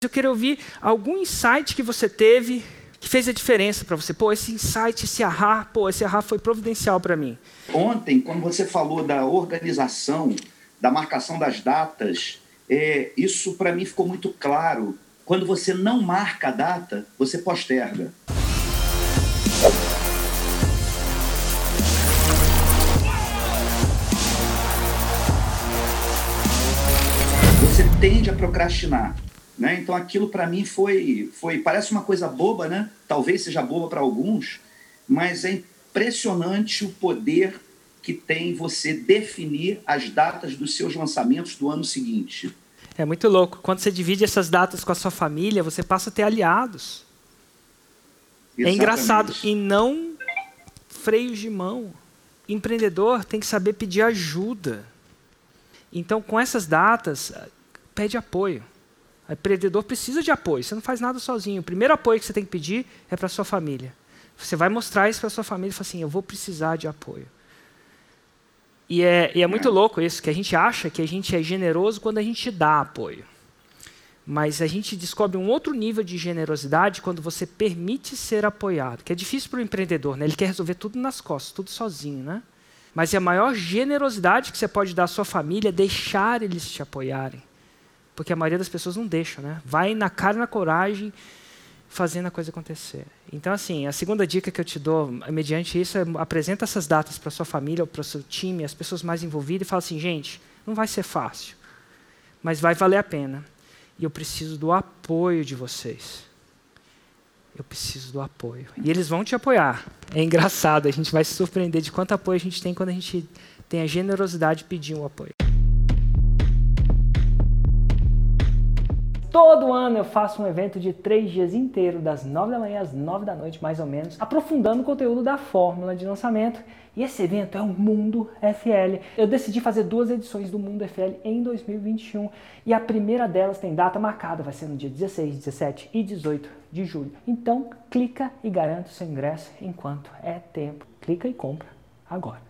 Eu quero ouvir algum insight que você teve que fez a diferença para você. Pô, esse insight, esse ahá, pô, esse ahá foi providencial para mim. Ontem, quando você falou da organização, da marcação das datas, é, isso para mim ficou muito claro. Quando você não marca a data, você posterga. Você tende a procrastinar. Né? Então aquilo para mim foi, foi, parece uma coisa boba, né? talvez seja boba para alguns, mas é impressionante o poder que tem você definir as datas dos seus lançamentos do ano seguinte. É muito louco. Quando você divide essas datas com a sua família, você passa a ter aliados. É Exatamente. É engraçado. E não freios de mão. Empreendedor tem que saber pedir ajuda. Então, com essas datas, pede apoio. O empreendedor precisa de apoio. Você não faz nada sozinho. O primeiro apoio que você tem que pedir é para sua família. Você vai mostrar isso para sua família e falar assim: eu vou precisar de apoio. E é, e é muito louco isso, que a gente acha que a gente é generoso quando a gente dá apoio. Mas a gente descobre um outro nível de generosidade quando você permite ser apoiado, que é difícil para o empreendedor, né? ele quer resolver tudo nas costas, tudo sozinho. Né? Mas a maior generosidade que você pode dar à sua família é deixar eles te apoiarem. Porque a maioria das pessoas não deixa, né? Vai na cara e na coragem fazendo a coisa acontecer. Então, assim, a segunda dica que eu te dou, mediante isso, é apresenta essas datas para sua família para o seu time, as pessoas mais envolvidas, e fala assim, gente, não vai ser fácil, mas vai valer a pena. E eu preciso do apoio de vocês. Eu preciso do apoio. E eles vão te apoiar. É engraçado, a gente vai se surpreender de quanto apoio a gente tem quando a gente tem a generosidade de pedir um apoio. Todo ano eu faço um evento de três dias inteiro, das nove da manhã às nove da noite, mais ou menos, aprofundando o conteúdo da fórmula de lançamento. E esse evento é o Mundo FL. Eu decidi fazer duas edições do Mundo FL em 2021 e a primeira delas tem data marcada, vai ser no dia 16, 17 e 18 de julho. Então, clica e garanta o seu ingresso enquanto é tempo. Clica e compra agora.